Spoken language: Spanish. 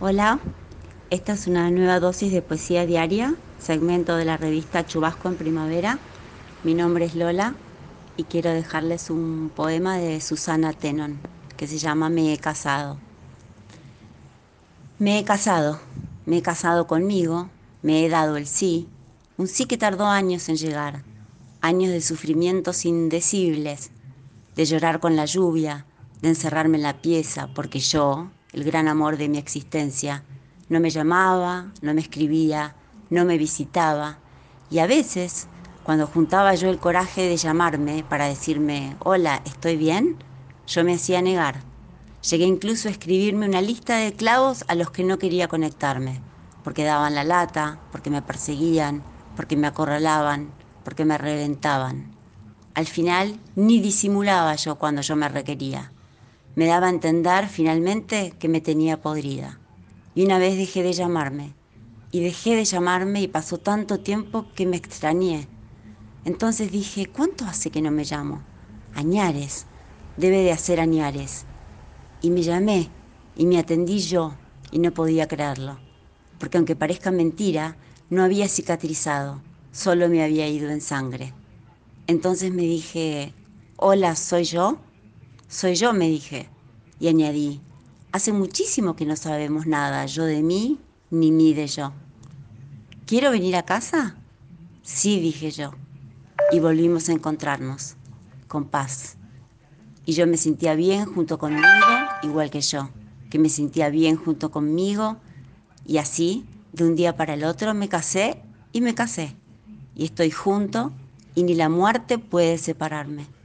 Hola, esta es una nueva dosis de poesía diaria, segmento de la revista Chubasco en Primavera. Mi nombre es Lola y quiero dejarles un poema de Susana Tenon que se llama Me he casado. Me he casado, me he casado conmigo, me he dado el sí, un sí que tardó años en llegar, años de sufrimientos indecibles, de llorar con la lluvia, de encerrarme en la pieza, porque yo, el gran amor de mi existencia, no me llamaba, no me escribía, no me visitaba, y a veces, cuando juntaba yo el coraje de llamarme para decirme, hola, ¿estoy bien? Yo me hacía negar. Llegué incluso a escribirme una lista de clavos a los que no quería conectarme, porque daban la lata, porque me perseguían, porque me acorralaban, porque me reventaban. Al final, ni disimulaba yo cuando yo me requería me daba a entender finalmente que me tenía podrida. Y una vez dejé de llamarme. Y dejé de llamarme y pasó tanto tiempo que me extrañé. Entonces dije, ¿cuánto hace que no me llamo? Añares. Debe de hacer añares. Y me llamé y me atendí yo y no podía creerlo. Porque aunque parezca mentira, no había cicatrizado, solo me había ido en sangre. Entonces me dije, hola, ¿soy yo? Soy yo, me dije. Y añadí, hace muchísimo que no sabemos nada, yo de mí, ni mí de yo. ¿Quiero venir a casa? Sí, dije yo. Y volvimos a encontrarnos, con paz. Y yo me sentía bien junto conmigo, igual que yo, que me sentía bien junto conmigo. Y así, de un día para el otro, me casé y me casé. Y estoy junto y ni la muerte puede separarme.